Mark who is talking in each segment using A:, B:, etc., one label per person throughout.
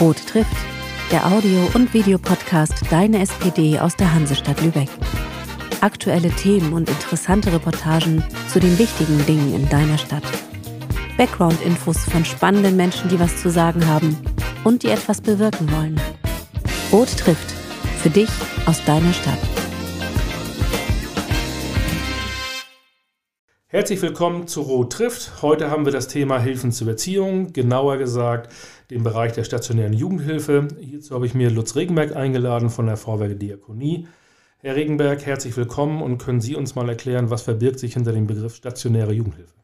A: Rot trifft, der Audio- und Videopodcast Deine SPD aus der Hansestadt Lübeck. Aktuelle Themen und interessante Reportagen zu den wichtigen Dingen in deiner Stadt. Background-Infos von spannenden Menschen, die was zu sagen haben und die etwas bewirken wollen. Rot trifft, für dich aus deiner Stadt.
B: Herzlich willkommen zu Rot trifft. Heute haben wir das Thema Hilfen zur Erziehung, genauer gesagt den Bereich der stationären Jugendhilfe. Hierzu habe ich mir Lutz Regenberg eingeladen von der Vorwerke Diakonie. Herr Regenberg, herzlich willkommen und können Sie uns mal erklären, was verbirgt sich hinter dem Begriff stationäre Jugendhilfe?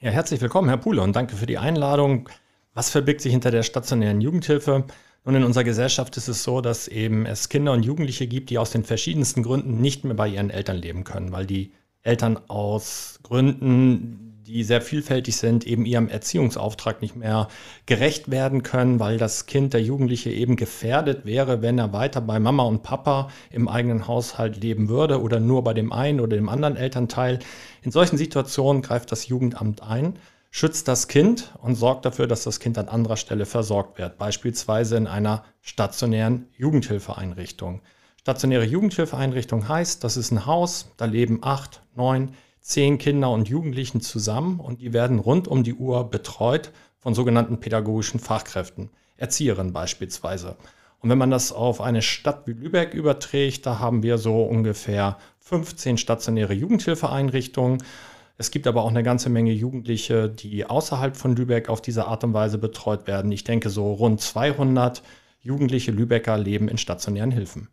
C: Ja, herzlich willkommen, Herr Puhle, und danke für die Einladung. Was verbirgt sich hinter der stationären Jugendhilfe? Nun, in unserer Gesellschaft ist es so, dass eben es Kinder und Jugendliche gibt, die aus den verschiedensten Gründen nicht mehr bei ihren Eltern leben können, weil die Eltern aus Gründen, die sehr vielfältig sind, eben ihrem Erziehungsauftrag nicht mehr gerecht werden können, weil das Kind, der Jugendliche eben gefährdet wäre, wenn er weiter bei Mama und Papa im eigenen Haushalt leben würde oder nur bei dem einen oder dem anderen Elternteil. In solchen Situationen greift das Jugendamt ein schützt das Kind und sorgt dafür, dass das Kind an anderer Stelle versorgt wird, beispielsweise in einer stationären Jugendhilfeeinrichtung. Stationäre Jugendhilfeeinrichtung heißt, das ist ein Haus, da leben acht, neun, zehn Kinder und Jugendlichen zusammen und die werden rund um die Uhr betreut von sogenannten pädagogischen Fachkräften, Erzieherinnen beispielsweise. Und wenn man das auf eine Stadt wie Lübeck überträgt, da haben wir so ungefähr 15 stationäre Jugendhilfeeinrichtungen. Es gibt aber auch eine ganze Menge Jugendliche, die außerhalb von Lübeck auf diese Art und Weise betreut werden. Ich denke, so rund 200 jugendliche Lübecker leben in stationären Hilfen.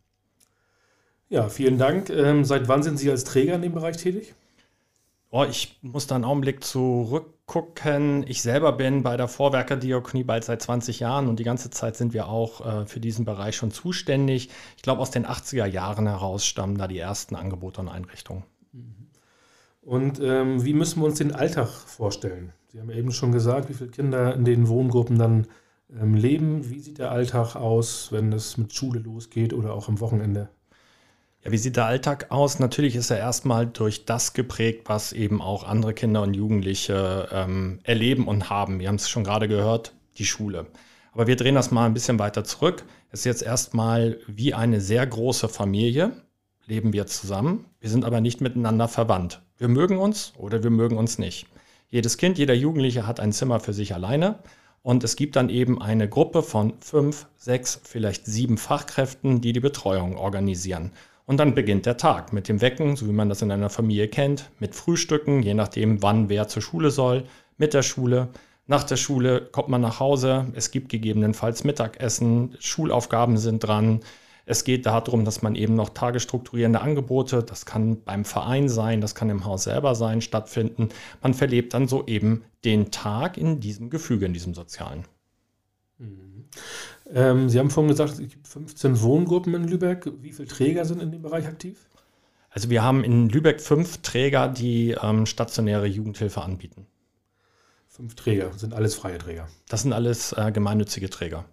B: Ja, vielen Dank. Ähm, seit wann sind Sie als Träger in dem Bereich tätig?
C: Oh, ich muss da einen Augenblick zurückgucken. Ich selber bin bei der Vorwerkerdiakonie bald seit 20 Jahren und die ganze Zeit sind wir auch äh, für diesen Bereich schon zuständig. Ich glaube, aus den 80er Jahren heraus stammen da die ersten Angebote und Einrichtungen.
B: Mhm. Und ähm, wie müssen wir uns den Alltag vorstellen? Sie haben eben schon gesagt, wie viele Kinder in den Wohngruppen dann ähm, leben. Wie sieht der Alltag aus, wenn es mit Schule losgeht oder auch am Wochenende?
C: Ja, wie sieht der Alltag aus? Natürlich ist er erstmal durch das geprägt, was eben auch andere Kinder und Jugendliche ähm, erleben und haben. Wir haben es schon gerade gehört, die Schule. Aber wir drehen das mal ein bisschen weiter zurück. Es ist jetzt erstmal wie eine sehr große Familie, leben wir zusammen. Wir sind aber nicht miteinander verwandt. Wir mögen uns oder wir mögen uns nicht. Jedes Kind, jeder Jugendliche hat ein Zimmer für sich alleine. Und es gibt dann eben eine Gruppe von fünf, sechs, vielleicht sieben Fachkräften, die die Betreuung organisieren. Und dann beginnt der Tag mit dem Wecken, so wie man das in einer Familie kennt, mit Frühstücken, je nachdem, wann wer zur Schule soll, mit der Schule. Nach der Schule kommt man nach Hause, es gibt gegebenenfalls Mittagessen, Schulaufgaben sind dran. Es geht darum, dass man eben noch tagesstrukturierende Angebote, das kann beim Verein sein, das kann im Haus selber sein, stattfinden. Man verlebt dann so eben den Tag in diesem Gefüge, in diesem sozialen.
B: Mhm. Ähm, Sie haben vorhin gesagt, es gibt 15 Wohngruppen in Lübeck. Wie viele Träger sind in dem Bereich aktiv?
C: Also wir haben in Lübeck fünf Träger, die ähm, stationäre Jugendhilfe anbieten.
B: Fünf Träger, sind alles freie Träger.
C: Das sind alles äh, gemeinnützige Träger.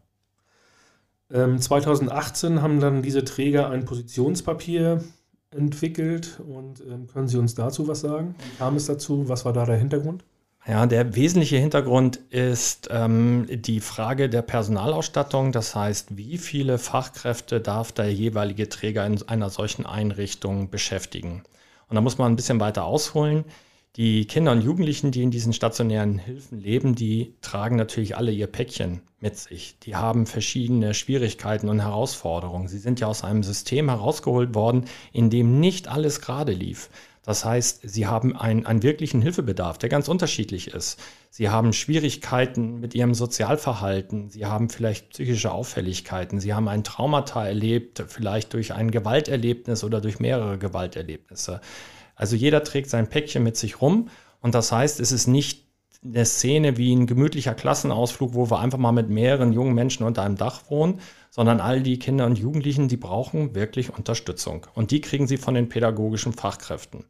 B: Ähm, 2018 haben dann diese Träger ein Positionspapier entwickelt und ähm, können Sie uns dazu was sagen? Wie kam es dazu? Was war da der Hintergrund?
C: Ja, der wesentliche Hintergrund ist ähm, die Frage der Personalausstattung. Das heißt, wie viele Fachkräfte darf der jeweilige Träger in einer solchen Einrichtung beschäftigen? Und da muss man ein bisschen weiter ausholen. Die Kinder und Jugendlichen, die in diesen stationären Hilfen leben, die tragen natürlich alle ihr Päckchen mit sich. Die haben verschiedene Schwierigkeiten und Herausforderungen. Sie sind ja aus einem System herausgeholt worden, in dem nicht alles gerade lief. Das heißt, sie haben einen, einen wirklichen Hilfebedarf, der ganz unterschiedlich ist. Sie haben Schwierigkeiten mit ihrem Sozialverhalten, sie haben vielleicht psychische Auffälligkeiten, sie haben ein Traumata erlebt, vielleicht durch ein Gewalterlebnis oder durch mehrere Gewalterlebnisse. Also jeder trägt sein Päckchen mit sich rum und das heißt, es ist nicht eine Szene wie ein gemütlicher Klassenausflug, wo wir einfach mal mit mehreren jungen Menschen unter einem Dach wohnen, sondern all die Kinder und Jugendlichen, die brauchen wirklich Unterstützung. Und die kriegen sie von den pädagogischen Fachkräften.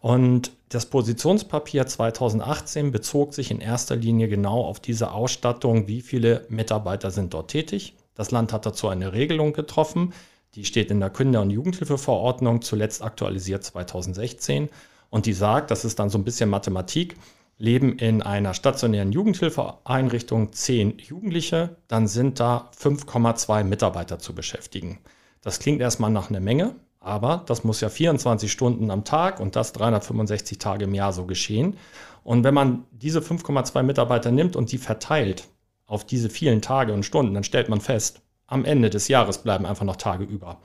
C: Und das Positionspapier 2018 bezog sich in erster Linie genau auf diese Ausstattung, wie viele Mitarbeiter sind dort tätig. Das Land hat dazu eine Regelung getroffen, die steht in der Kinder- und Jugendhilfeverordnung, zuletzt aktualisiert 2016. Und die sagt, das ist dann so ein bisschen Mathematik, leben in einer stationären Jugendhilfeeinrichtung zehn Jugendliche, dann sind da 5,2 Mitarbeiter zu beschäftigen. Das klingt erstmal nach einer Menge, aber das muss ja 24 Stunden am Tag und das 365 Tage im Jahr so geschehen. Und wenn man diese 5,2 Mitarbeiter nimmt und die verteilt auf diese vielen Tage und Stunden, dann stellt man fest, am Ende des Jahres bleiben einfach noch Tage über.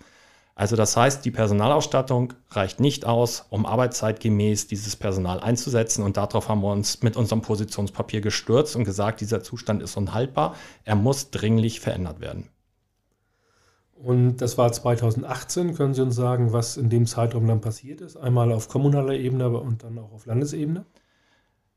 C: Also das heißt, die Personalausstattung reicht nicht aus, um arbeitszeitgemäß dieses Personal einzusetzen. Und darauf haben wir uns mit unserem Positionspapier gestürzt und gesagt, dieser Zustand ist unhaltbar. Er muss dringlich verändert werden.
B: Und das war 2018. Können Sie uns sagen, was in dem Zeitraum dann passiert ist? Einmal auf kommunaler Ebene und dann auch auf Landesebene?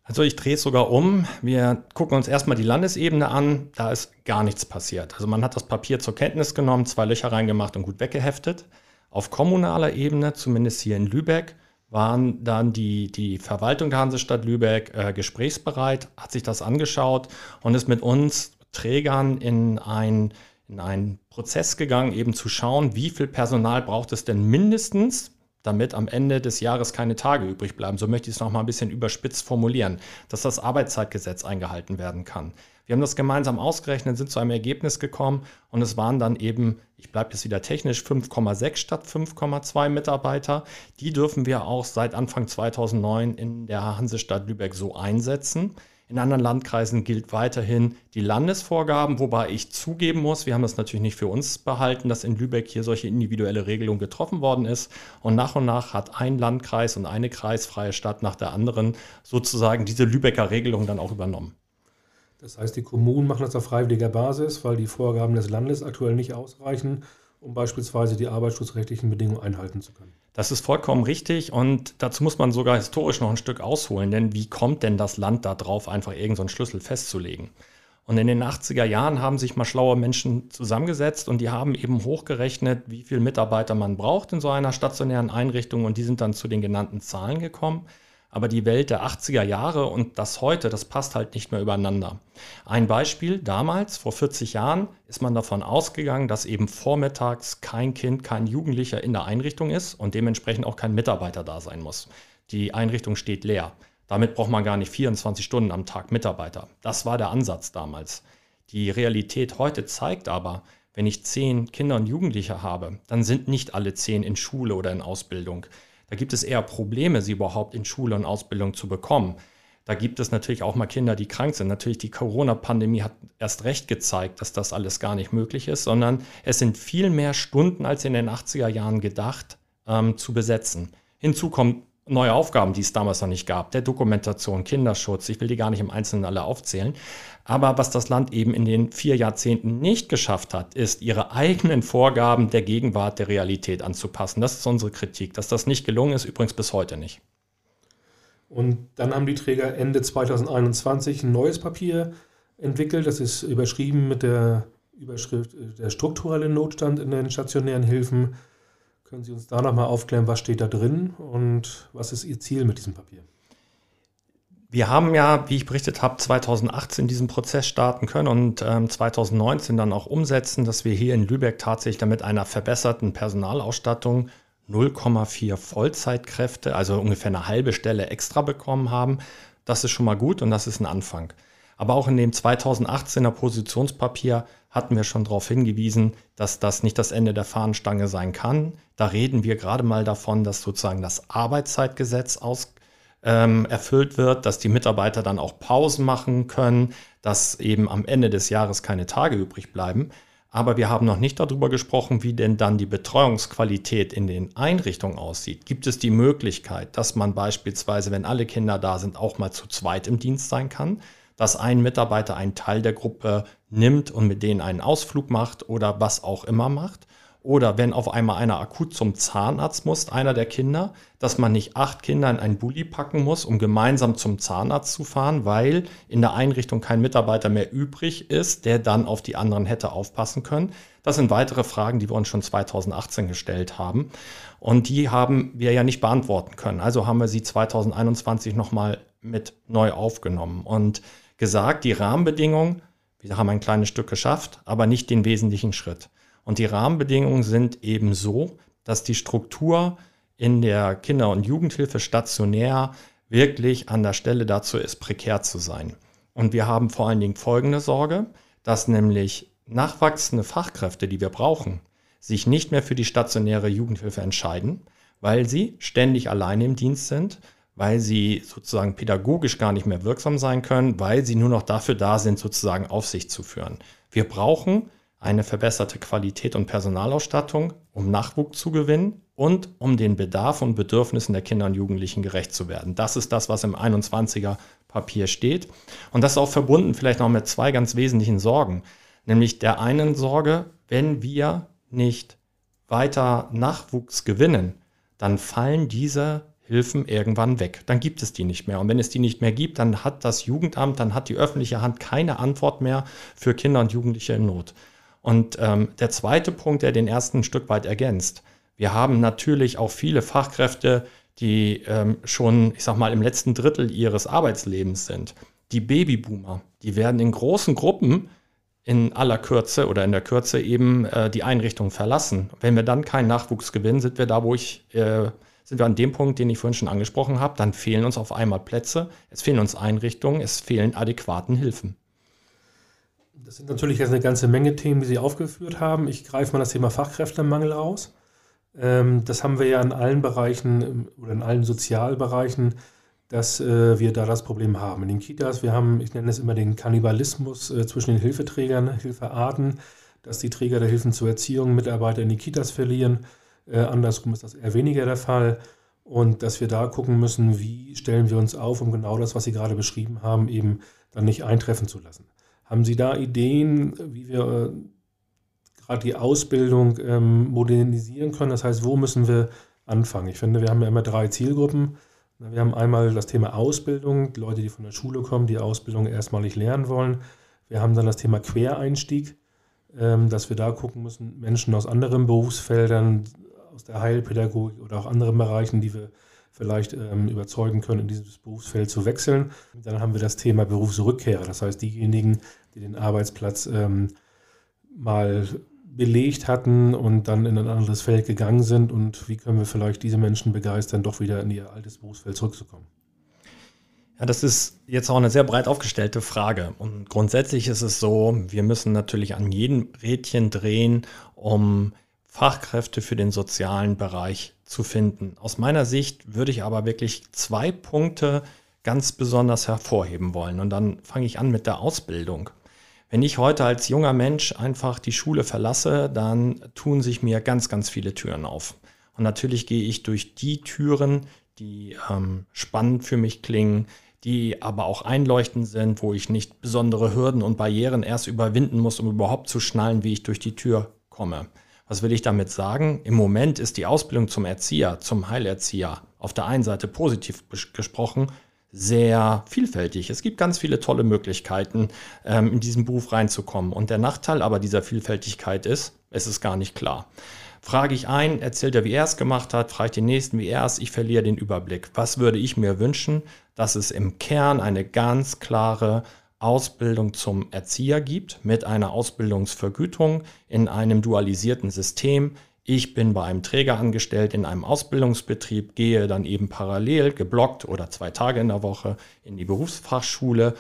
C: Also ich drehe es sogar um. Wir gucken uns erstmal die Landesebene an. Da ist gar nichts passiert. Also man hat das Papier zur Kenntnis genommen, zwei Löcher reingemacht und gut weggeheftet. Auf kommunaler Ebene, zumindest hier in Lübeck, waren dann die, die Verwaltung der Hansestadt Lübeck äh, gesprächsbereit, hat sich das angeschaut und ist mit uns Trägern in ein in einen Prozess gegangen, eben zu schauen, wie viel Personal braucht es denn mindestens, damit am Ende des Jahres keine Tage übrig bleiben. So möchte ich es nochmal ein bisschen überspitzt formulieren, dass das Arbeitszeitgesetz eingehalten werden kann. Wir haben das gemeinsam ausgerechnet, sind zu einem Ergebnis gekommen und es waren dann eben, ich bleibe jetzt wieder technisch, 5,6 statt 5,2 Mitarbeiter. Die dürfen wir auch seit Anfang 2009 in der Hansestadt Lübeck so einsetzen. In anderen Landkreisen gilt weiterhin die Landesvorgaben, wobei ich zugeben muss, wir haben das natürlich nicht für uns behalten, dass in Lübeck hier solche individuelle Regelung getroffen worden ist. Und nach und nach hat ein Landkreis und eine kreisfreie Stadt nach der anderen sozusagen diese Lübecker Regelung dann auch übernommen.
B: Das heißt, die Kommunen machen das auf freiwilliger Basis, weil die Vorgaben des Landes aktuell nicht ausreichen, um beispielsweise die arbeitsschutzrechtlichen Bedingungen einhalten zu können.
C: Das ist vollkommen richtig und dazu muss man sogar historisch noch ein Stück ausholen, denn wie kommt denn das Land da drauf, einfach irgendeinen so Schlüssel festzulegen? Und in den 80er Jahren haben sich mal schlaue Menschen zusammengesetzt und die haben eben hochgerechnet, wie viele Mitarbeiter man braucht in so einer stationären Einrichtung und die sind dann zu den genannten Zahlen gekommen aber die Welt der 80er Jahre und das heute, das passt halt nicht mehr übereinander. Ein Beispiel, damals, vor 40 Jahren, ist man davon ausgegangen, dass eben vormittags kein Kind, kein Jugendlicher in der Einrichtung ist und dementsprechend auch kein Mitarbeiter da sein muss. Die Einrichtung steht leer. Damit braucht man gar nicht 24 Stunden am Tag Mitarbeiter. Das war der Ansatz damals. Die Realität heute zeigt aber, wenn ich zehn Kinder und Jugendliche habe, dann sind nicht alle zehn in Schule oder in Ausbildung. Da gibt es eher Probleme, sie überhaupt in Schule und Ausbildung zu bekommen. Da gibt es natürlich auch mal Kinder, die krank sind. Natürlich die Corona-Pandemie hat erst recht gezeigt, dass das alles gar nicht möglich ist, sondern es sind viel mehr Stunden als in den 80er Jahren gedacht ähm, zu besetzen. Hinzu kommt neue Aufgaben, die es damals noch nicht gab, der Dokumentation, Kinderschutz, ich will die gar nicht im Einzelnen alle aufzählen. Aber was das Land eben in den vier Jahrzehnten nicht geschafft hat, ist, ihre eigenen Vorgaben der Gegenwart, der Realität anzupassen. Das ist unsere Kritik. Dass das nicht gelungen ist, übrigens bis heute nicht.
B: Und dann haben die Träger Ende 2021 ein neues Papier entwickelt. Das ist überschrieben mit der Überschrift äh, der strukturelle Notstand in den stationären Hilfen. Können Sie uns da nochmal aufklären, was steht da drin und was ist Ihr Ziel mit diesem Papier?
C: Wir haben ja, wie ich berichtet habe, 2018 diesen Prozess starten können und ähm, 2019 dann auch umsetzen, dass wir hier in Lübeck tatsächlich damit einer verbesserten Personalausstattung 0,4 Vollzeitkräfte, also ungefähr eine halbe Stelle extra bekommen haben. Das ist schon mal gut und das ist ein Anfang. Aber auch in dem 2018er Positionspapier hatten wir schon darauf hingewiesen, dass das nicht das Ende der Fahnenstange sein kann. Da reden wir gerade mal davon, dass sozusagen das Arbeitszeitgesetz aus, ähm, erfüllt wird, dass die Mitarbeiter dann auch Pausen machen können, dass eben am Ende des Jahres keine Tage übrig bleiben. Aber wir haben noch nicht darüber gesprochen, wie denn dann die Betreuungsqualität in den Einrichtungen aussieht. Gibt es die Möglichkeit, dass man beispielsweise, wenn alle Kinder da sind, auch mal zu zweit im Dienst sein kann? Dass ein Mitarbeiter einen Teil der Gruppe nimmt und mit denen einen Ausflug macht oder was auch immer macht. Oder wenn auf einmal einer akut zum Zahnarzt muss, einer der Kinder, dass man nicht acht Kinder in einen Bulli packen muss, um gemeinsam zum Zahnarzt zu fahren, weil in der Einrichtung kein Mitarbeiter mehr übrig ist, der dann auf die anderen hätte aufpassen können. Das sind weitere Fragen, die wir uns schon 2018 gestellt haben. Und die haben wir ja nicht beantworten können. Also haben wir sie 2021 nochmal mit neu aufgenommen. Und gesagt, die Rahmenbedingungen, wir haben ein kleines Stück geschafft, aber nicht den wesentlichen Schritt. Und die Rahmenbedingungen sind eben so, dass die Struktur in der Kinder- und Jugendhilfe stationär wirklich an der Stelle dazu ist, prekär zu sein. Und wir haben vor allen Dingen folgende Sorge, dass nämlich nachwachsende Fachkräfte, die wir brauchen, sich nicht mehr für die stationäre Jugendhilfe entscheiden, weil sie ständig alleine im Dienst sind, weil sie sozusagen pädagogisch gar nicht mehr wirksam sein können, weil sie nur noch dafür da sind, sozusagen Aufsicht zu führen. Wir brauchen eine verbesserte Qualität und Personalausstattung, um Nachwuchs zu gewinnen und um den Bedarf und Bedürfnissen der Kinder und Jugendlichen gerecht zu werden. Das ist das, was im 21er Papier steht. Und das ist auch verbunden vielleicht noch mit zwei ganz wesentlichen Sorgen. Nämlich der einen Sorge, wenn wir nicht weiter Nachwuchs gewinnen, dann fallen diese Hilfen irgendwann weg. Dann gibt es die nicht mehr. Und wenn es die nicht mehr gibt, dann hat das Jugendamt, dann hat die öffentliche Hand keine Antwort mehr für Kinder und Jugendliche in Not. Und ähm, der zweite Punkt, der den ersten ein Stück weit ergänzt. Wir haben natürlich auch viele Fachkräfte, die ähm, schon, ich sag mal, im letzten Drittel ihres Arbeitslebens sind. Die Babyboomer, die werden in großen Gruppen in aller Kürze oder in der Kürze eben äh, die Einrichtung verlassen. Wenn wir dann keinen Nachwuchs gewinnen, sind wir da, wo ich, äh, sind wir an dem Punkt, den ich vorhin schon angesprochen habe, dann fehlen uns auf einmal Plätze, es fehlen uns Einrichtungen, es fehlen adäquaten Hilfen.
B: Das sind natürlich jetzt eine ganze Menge Themen, die Sie aufgeführt haben. Ich greife mal das Thema Fachkräftemangel aus. Ähm, das haben wir ja in allen Bereichen ähm, oder in allen Sozialbereichen dass äh, wir da das Problem haben. In den Kitas, wir haben, ich nenne es immer den Kannibalismus äh, zwischen den Hilfeträgern, Hilfearten, dass die Träger der Hilfen zur Erziehung Mitarbeiter in die Kitas verlieren. Äh, andersrum ist das eher weniger der Fall. Und dass wir da gucken müssen, wie stellen wir uns auf, um genau das, was Sie gerade beschrieben haben, eben dann nicht eintreffen zu lassen. Haben Sie da Ideen, wie wir äh, gerade die Ausbildung ähm, modernisieren können? Das heißt, wo müssen wir anfangen? Ich finde, wir haben ja immer drei Zielgruppen. Wir haben einmal das Thema Ausbildung, die Leute, die von der Schule kommen, die Ausbildung erstmalig lernen wollen. Wir haben dann das Thema Quereinstieg, ähm, dass wir da gucken müssen, Menschen aus anderen Berufsfeldern, aus der Heilpädagogik oder auch anderen Bereichen, die wir vielleicht ähm, überzeugen können, in dieses Berufsfeld zu wechseln. Dann haben wir das Thema Berufsrückkehrer, das heißt diejenigen, die den Arbeitsplatz ähm, mal belegt hatten und dann in ein anderes Feld gegangen sind und wie können wir vielleicht diese Menschen begeistern, doch wieder in ihr altes Berufsfeld zurückzukommen?
C: Ja, das ist jetzt auch eine sehr breit aufgestellte Frage. Und grundsätzlich ist es so, wir müssen natürlich an jedem Rädchen drehen, um Fachkräfte für den sozialen Bereich zu finden. Aus meiner Sicht würde ich aber wirklich zwei Punkte ganz besonders hervorheben wollen. Und dann fange ich an mit der Ausbildung. Wenn ich heute als junger Mensch einfach die Schule verlasse, dann tun sich mir ganz, ganz viele Türen auf. Und natürlich gehe ich durch die Türen, die ähm, spannend für mich klingen, die aber auch einleuchtend sind, wo ich nicht besondere Hürden und Barrieren erst überwinden muss, um überhaupt zu schnallen, wie ich durch die Tür komme. Was will ich damit sagen? Im Moment ist die Ausbildung zum Erzieher, zum Heilerzieher auf der einen Seite positiv gesprochen sehr vielfältig. Es gibt ganz viele tolle Möglichkeiten, ähm, in diesen Beruf reinzukommen. Und der Nachteil aber dieser Vielfältigkeit ist, es ist gar nicht klar. Frage ich ein, erzählt er, wie er es gemacht hat, frage ich den nächsten, wie er es, ich verliere den Überblick. Was würde ich mir wünschen, dass es im Kern eine ganz klare Ausbildung zum Erzieher gibt mit einer Ausbildungsvergütung in einem dualisierten System, ich bin bei einem Träger angestellt in einem Ausbildungsbetrieb, gehe dann eben parallel geblockt oder zwei Tage in der Woche in die Berufsfachschule,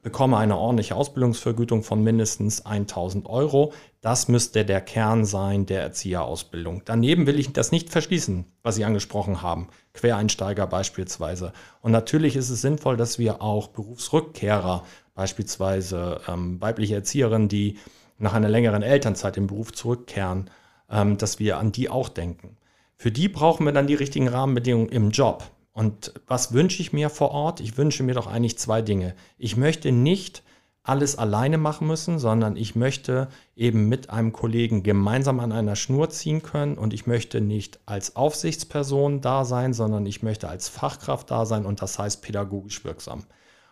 C: bekomme eine ordentliche Ausbildungsvergütung von mindestens 1000 Euro. Das müsste der Kern sein der Erzieherausbildung. Daneben will ich das nicht verschließen, was Sie angesprochen haben. Quereinsteiger beispielsweise. Und natürlich ist es sinnvoll, dass wir auch Berufsrückkehrer, beispielsweise ähm, weibliche Erzieherinnen, die nach einer längeren Elternzeit im Beruf zurückkehren, ähm, dass wir an die auch denken. Für die brauchen wir dann die richtigen Rahmenbedingungen im Job. Und was wünsche ich mir vor Ort? Ich wünsche mir doch eigentlich zwei Dinge. Ich möchte nicht alles alleine machen müssen, sondern ich möchte eben mit einem Kollegen gemeinsam an einer Schnur ziehen können und ich möchte nicht als Aufsichtsperson da sein, sondern ich möchte als Fachkraft da sein und das heißt pädagogisch wirksam.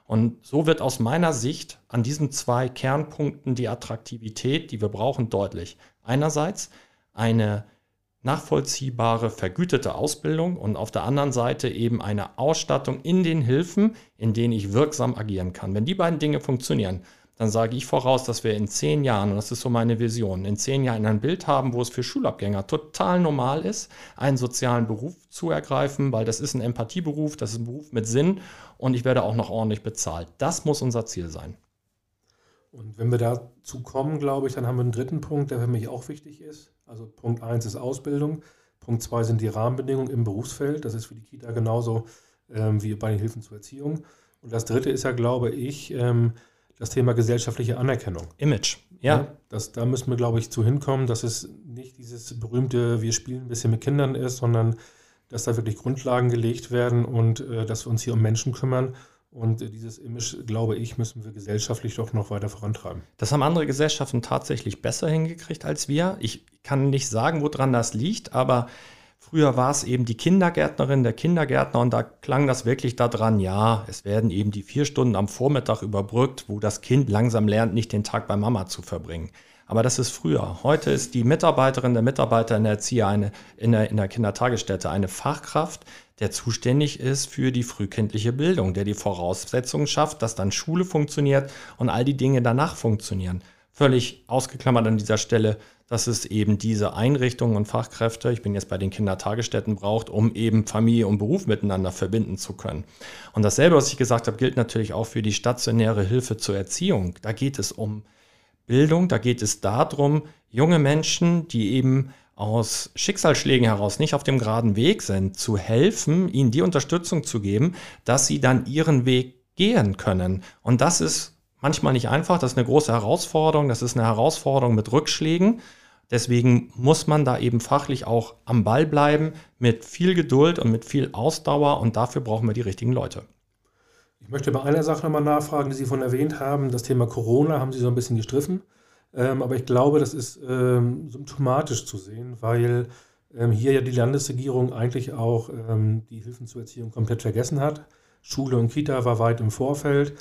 C: Und so wird aus meiner Sicht an diesen zwei Kernpunkten die Attraktivität, die wir brauchen, deutlich. Einerseits eine nachvollziehbare, vergütete Ausbildung und auf der anderen Seite eben eine Ausstattung in den Hilfen, in denen ich wirksam agieren kann. Wenn die beiden Dinge funktionieren, dann sage ich voraus, dass wir in zehn Jahren, und das ist so meine Vision, in zehn Jahren ein Bild haben, wo es für Schulabgänger total normal ist, einen sozialen Beruf zu ergreifen, weil das ist ein Empathieberuf, das ist ein Beruf mit Sinn und ich werde auch noch ordentlich bezahlt. Das muss unser Ziel sein.
B: Und wenn wir dazu kommen, glaube ich, dann haben wir einen dritten Punkt, der für mich auch wichtig ist. Also Punkt 1 ist Ausbildung, Punkt 2 sind die Rahmenbedingungen im Berufsfeld. Das ist für die Kita genauso ähm, wie bei den Hilfen zur Erziehung. Und das dritte ist ja, glaube ich, ähm, das Thema gesellschaftliche Anerkennung.
C: Image, ja. ja
B: das, da müssen wir, glaube ich, zu hinkommen, dass es nicht dieses berühmte, wir spielen ein bisschen mit Kindern ist, sondern dass da wirklich Grundlagen gelegt werden und äh, dass wir uns hier um Menschen kümmern. Und äh, dieses Image, glaube ich, müssen wir gesellschaftlich doch noch weiter vorantreiben.
C: Das haben andere Gesellschaften tatsächlich besser hingekriegt als wir. Ich kann nicht sagen, woran das liegt, aber Früher war es eben die Kindergärtnerin, der Kindergärtner und da klang das wirklich daran, ja, es werden eben die vier Stunden am Vormittag überbrückt, wo das Kind langsam lernt, nicht den Tag bei Mama zu verbringen. Aber das ist früher. Heute ist die Mitarbeiterin, der Mitarbeiter in der Erzieher, eine, in, der, in der Kindertagesstätte eine Fachkraft, der zuständig ist für die frühkindliche Bildung, der die Voraussetzungen schafft, dass dann Schule funktioniert und all die Dinge danach funktionieren. Völlig ausgeklammert an dieser Stelle dass es eben diese Einrichtungen und Fachkräfte, ich bin jetzt bei den Kindertagesstätten, braucht, um eben Familie und Beruf miteinander verbinden zu können. Und dasselbe, was ich gesagt habe, gilt natürlich auch für die stationäre Hilfe zur Erziehung. Da geht es um Bildung, da geht es darum, junge Menschen, die eben aus Schicksalsschlägen heraus nicht auf dem geraden Weg sind, zu helfen, ihnen die Unterstützung zu geben, dass sie dann ihren Weg gehen können. Und das ist manchmal nicht einfach. Das ist eine große Herausforderung. Das ist eine Herausforderung mit Rückschlägen. Deswegen muss man da eben fachlich auch am Ball bleiben, mit viel Geduld und mit viel Ausdauer. Und dafür brauchen wir die richtigen Leute.
B: Ich möchte bei einer Sache nochmal nachfragen, die Sie von erwähnt haben. Das Thema Corona haben Sie so ein bisschen gestriffen. Ähm, aber ich glaube, das ist ähm, symptomatisch zu sehen, weil ähm, hier ja die Landesregierung eigentlich auch ähm, die Hilfen zur Erziehung komplett vergessen hat. Schule und Kita war weit im Vorfeld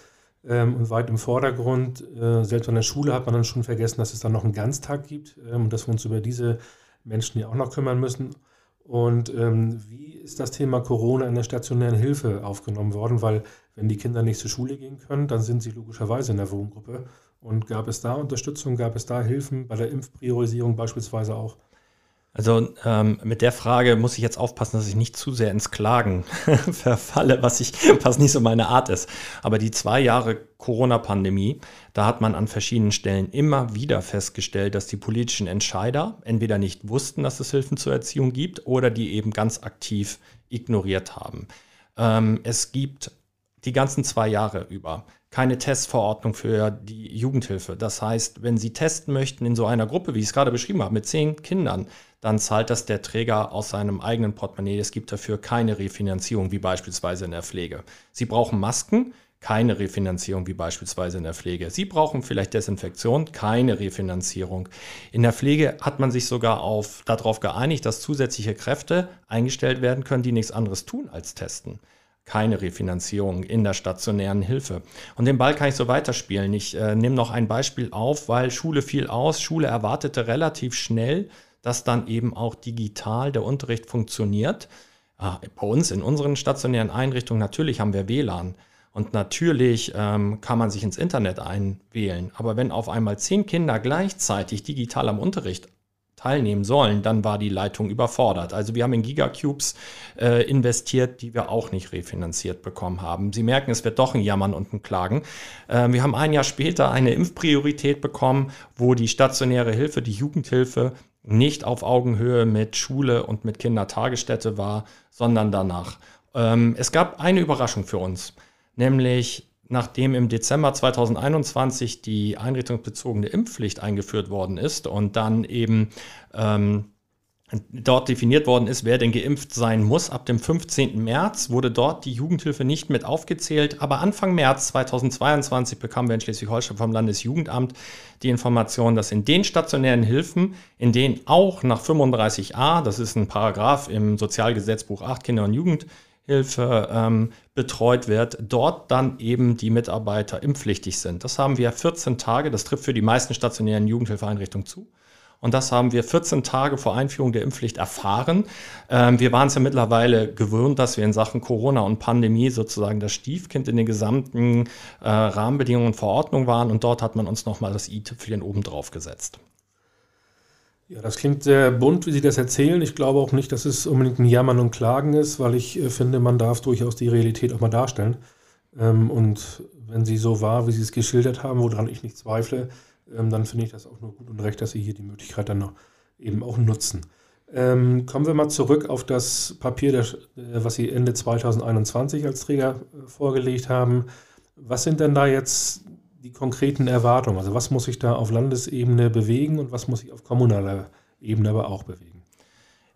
B: ähm, und weit im Vordergrund. Äh, selbst an der Schule hat man dann schon vergessen, dass es dann noch einen Ganztag gibt ähm, und dass wir uns über diese Menschen ja auch noch kümmern müssen. Und ähm, wie ist das Thema Corona in der stationären Hilfe aufgenommen worden? Weil wenn die Kinder nicht zur Schule gehen können, dann sind sie logischerweise in der Wohngruppe. Und gab es da Unterstützung, gab es da Hilfen bei der Impfpriorisierung beispielsweise auch?
C: Also ähm, mit der Frage muss ich jetzt aufpassen, dass ich nicht zu sehr ins Klagen verfalle, was, ich, was nicht so meine Art ist. Aber die zwei Jahre Corona-Pandemie, da hat man an verschiedenen Stellen immer wieder festgestellt, dass die politischen Entscheider entweder nicht wussten, dass es Hilfen zur Erziehung gibt oder die eben ganz aktiv ignoriert haben. Ähm, es gibt die ganzen zwei Jahre über keine Testverordnung für die Jugendhilfe. Das heißt, wenn Sie testen möchten in so einer Gruppe, wie ich es gerade beschrieben habe, mit zehn Kindern, dann zahlt das der Träger aus seinem eigenen Portemonnaie. Es gibt dafür keine Refinanzierung, wie beispielsweise in der Pflege. Sie brauchen Masken, keine Refinanzierung, wie beispielsweise in der Pflege. Sie brauchen vielleicht Desinfektion, keine Refinanzierung. In der Pflege hat man sich sogar auf, darauf geeinigt, dass zusätzliche Kräfte eingestellt werden können, die nichts anderes tun als testen keine Refinanzierung in der stationären Hilfe. Und den Ball kann ich so weiterspielen. Ich äh, nehme noch ein Beispiel auf, weil Schule fiel aus. Schule erwartete relativ schnell, dass dann eben auch digital der Unterricht funktioniert. Ah, bei uns in unseren stationären Einrichtungen natürlich haben wir WLAN und natürlich ähm, kann man sich ins Internet einwählen. Aber wenn auf einmal zehn Kinder gleichzeitig digital am Unterricht teilnehmen sollen, dann war die Leitung überfordert. Also wir haben in Gigacubes äh, investiert, die wir auch nicht refinanziert bekommen haben. Sie merken, es wird doch ein Jammern und ein Klagen. Äh, wir haben ein Jahr später eine Impfpriorität bekommen, wo die stationäre Hilfe, die Jugendhilfe nicht auf Augenhöhe mit Schule und mit Kindertagesstätte war, sondern danach. Ähm, es gab eine Überraschung für uns, nämlich nachdem im Dezember 2021 die einrichtungsbezogene Impfpflicht eingeführt worden ist und dann eben ähm, dort definiert worden ist, wer denn geimpft sein muss. Ab dem 15. März wurde dort die Jugendhilfe nicht mit aufgezählt, aber Anfang März 2022 bekamen wir in Schleswig-Holstein vom Landesjugendamt die Information, dass in den stationären Hilfen, in denen auch nach 35a, das ist ein Paragraph im Sozialgesetzbuch 8 Kinder- und Jugendhilfe ähm, betreut wird, dort dann eben die Mitarbeiter impfpflichtig sind. Das haben wir 14 Tage, das trifft für die meisten stationären Jugendhilfeeinrichtungen zu. Und das haben wir 14 Tage vor Einführung der Impfpflicht erfahren. Ähm, wir waren es ja mittlerweile gewöhnt, dass wir in Sachen Corona und Pandemie sozusagen das Stiefkind in den gesamten äh, Rahmenbedingungen und Verordnungen waren. Und dort hat man uns nochmal das i-Tüpfelchen obendrauf gesetzt.
B: Ja, das klingt sehr bunt, wie Sie das erzählen. Ich glaube auch nicht, dass es unbedingt ein Jammern und Klagen ist, weil ich äh, finde, man darf durchaus die Realität auch mal darstellen. Ähm, und wenn sie so war, wie Sie es geschildert haben, woran ich nicht zweifle, ähm, dann finde ich das auch nur gut und recht, dass Sie hier die Möglichkeit dann noch eben auch nutzen. Ähm, kommen wir mal zurück auf das Papier, äh, was Sie Ende 2021 als Träger äh, vorgelegt haben. Was sind denn da jetzt die konkreten Erwartungen? Also was muss sich da auf Landesebene bewegen und was muss sich auf kommunaler Ebene aber auch bewegen?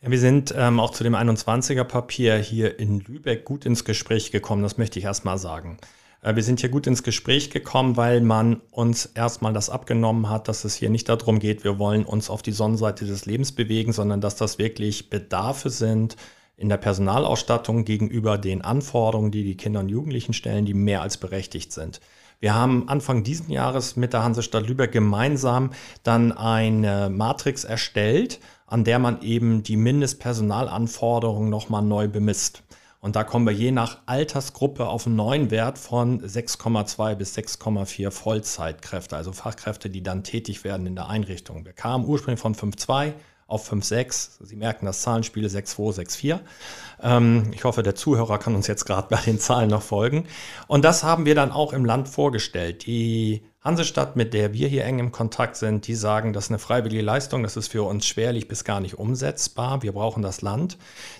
C: Ja, wir sind ähm, auch zu dem 21er Papier hier in Lübeck gut ins Gespräch gekommen, das möchte ich erstmal sagen. Äh, wir sind hier gut ins Gespräch gekommen, weil man uns erstmal das abgenommen hat, dass es hier nicht darum geht, wir wollen uns auf die Sonnenseite des Lebens bewegen, sondern dass das wirklich Bedarfe sind in der Personalausstattung gegenüber den Anforderungen, die die Kinder und Jugendlichen stellen, die mehr als berechtigt sind. Wir haben Anfang dieses Jahres mit der Hansestadt Lübeck gemeinsam dann eine Matrix erstellt, an der man eben die Mindestpersonalanforderungen nochmal neu bemisst. Und da kommen wir je nach Altersgruppe auf einen neuen Wert von 6,2 bis 6,4 Vollzeitkräfte, also Fachkräfte, die dann tätig werden in der Einrichtung. Wir kamen ursprünglich von 5,2 auf 5,6. Sie merken das Zahlenspiel 6,2, 6,4. Ähm, ich hoffe, der Zuhörer kann uns jetzt gerade bei den Zahlen noch folgen. Und das haben wir dann auch im Land vorgestellt. Die Hansestadt, mit der wir hier eng im Kontakt sind, die sagen, das ist eine freiwillige Leistung, das ist für uns schwerlich bis gar nicht umsetzbar. Wir brauchen das Land.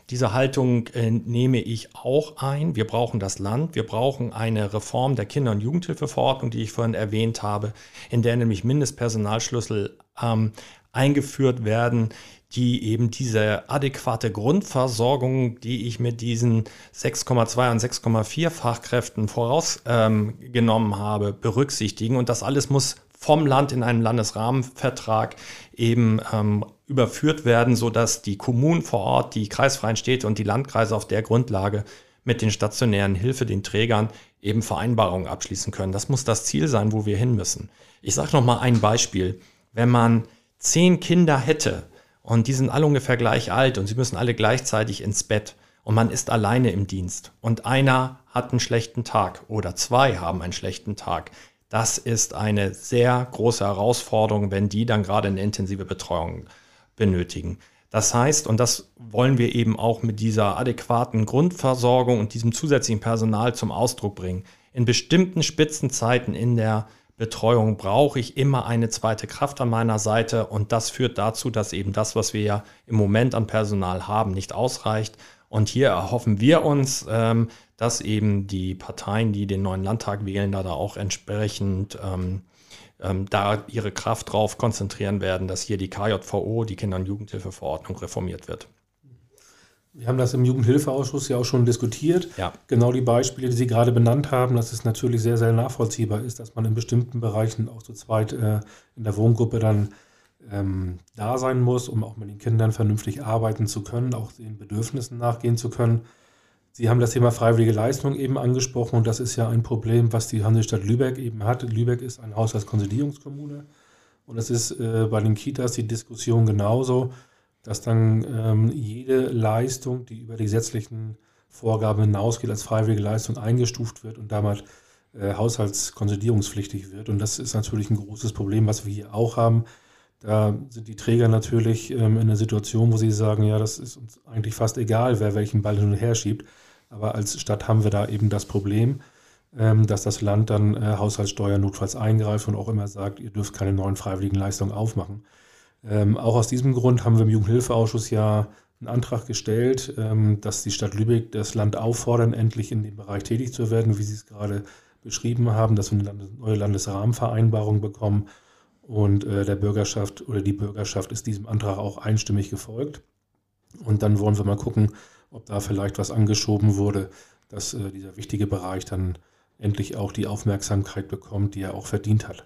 C: Diese Haltung äh, nehme ich auch ein. Wir brauchen das Land. Wir brauchen eine Reform der Kinder- und Jugendhilfeverordnung, die ich vorhin erwähnt habe, in der nämlich Mindestpersonalschlüssel ähm, eingeführt werden, die eben diese adäquate Grundversorgung, die ich mit diesen 6,2 und 6,4 Fachkräften vorausgenommen ähm, habe, berücksichtigen. Und das alles muss vom Land in einen Landesrahmenvertrag eben ähm, überführt werden, sodass die Kommunen vor Ort, die kreisfreien Städte und die Landkreise auf der Grundlage mit den stationären Hilfe, den Trägern, eben Vereinbarungen abschließen können. Das muss das Ziel sein, wo wir hin müssen. Ich sage noch mal ein Beispiel. Wenn man zehn Kinder hätte und die sind alle ungefähr gleich alt und sie müssen alle gleichzeitig ins Bett und man ist alleine im Dienst und einer hat einen schlechten Tag oder zwei haben einen schlechten Tag, das ist eine sehr große Herausforderung, wenn die dann gerade eine intensive Betreuung benötigen. Das heißt, und das wollen wir eben auch mit dieser adäquaten Grundversorgung und diesem zusätzlichen Personal zum Ausdruck bringen. In bestimmten Spitzenzeiten in der Betreuung brauche ich immer eine zweite Kraft an meiner Seite und das führt dazu, dass eben das, was wir ja im Moment an Personal haben, nicht ausreicht. Und hier erhoffen wir uns, ähm, dass eben die Parteien, die den neuen Landtag wählen, da, da auch entsprechend ähm, ähm, da ihre Kraft drauf konzentrieren werden, dass hier die KJVO, die Kinder- und Jugendhilfeverordnung, reformiert wird.
B: Wir haben das im Jugendhilfeausschuss ja auch schon diskutiert. Ja. Genau die Beispiele, die Sie gerade benannt haben, dass es natürlich sehr, sehr nachvollziehbar ist, dass man in bestimmten Bereichen auch zu zweit äh, in der Wohngruppe dann ähm, da sein muss, um auch mit den Kindern vernünftig arbeiten zu können, auch den Bedürfnissen nachgehen zu können. Sie haben das Thema freiwillige Leistung eben angesprochen und das ist ja ein Problem, was die Hansestadt Lübeck eben hat. Lübeck ist eine Haushaltskonsolidierungskommune und es ist äh, bei den Kitas die Diskussion genauso dass dann ähm, jede Leistung, die über die gesetzlichen Vorgaben hinausgeht, als freiwillige Leistung eingestuft wird und damit äh, haushaltskonsolidierungspflichtig wird. Und das ist natürlich ein großes Problem, was wir hier auch haben. Da sind die Träger natürlich ähm, in einer Situation, wo sie sagen, ja, das ist uns eigentlich fast egal, wer welchen Ball hin und her schiebt. Aber als Stadt haben wir da eben das Problem, ähm, dass das Land dann äh, Haushaltssteuer notfalls eingreift und auch immer sagt, ihr dürft keine neuen freiwilligen Leistungen aufmachen. Ähm, auch aus diesem Grund haben wir im Jugendhilfeausschuss ja einen Antrag gestellt, ähm, dass die Stadt Lübeck das Land auffordern, endlich in dem Bereich tätig zu werden, wie Sie es gerade beschrieben haben, dass wir eine neue Landesrahmenvereinbarung bekommen. Und äh, der Bürgerschaft oder die Bürgerschaft ist diesem Antrag auch einstimmig gefolgt. Und dann wollen wir mal gucken, ob da vielleicht was angeschoben wurde, dass äh, dieser wichtige Bereich dann endlich auch die Aufmerksamkeit bekommt, die er auch verdient hat.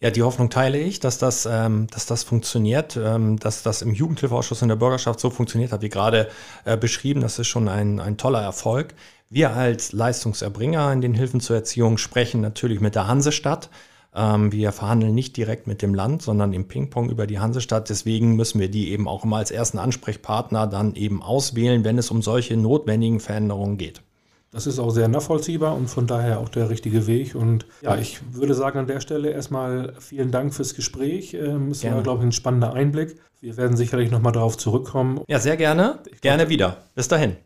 C: Ja, die Hoffnung teile ich, dass das, ähm, dass das funktioniert, ähm, dass das im Jugendhilfeausschuss in der Bürgerschaft so funktioniert hat, wie gerade äh, beschrieben. Das ist schon ein, ein toller Erfolg. Wir als Leistungserbringer in den Hilfen zur Erziehung sprechen natürlich mit der Hansestadt Ähm, wir verhandeln nicht direkt mit dem Land, sondern im Ping-Pong über die Hansestadt. Deswegen müssen wir die eben auch immer als ersten Ansprechpartner dann eben auswählen, wenn es um solche notwendigen Veränderungen geht.
B: Das ist auch sehr nachvollziehbar und von daher auch der richtige Weg. Und ja, ich würde sagen an der Stelle erstmal vielen Dank fürs Gespräch. Ähm, es war, glaube ich, ein spannender Einblick. Wir werden sicherlich nochmal darauf zurückkommen.
C: Ja, sehr gerne. Gerne wieder. Bis dahin.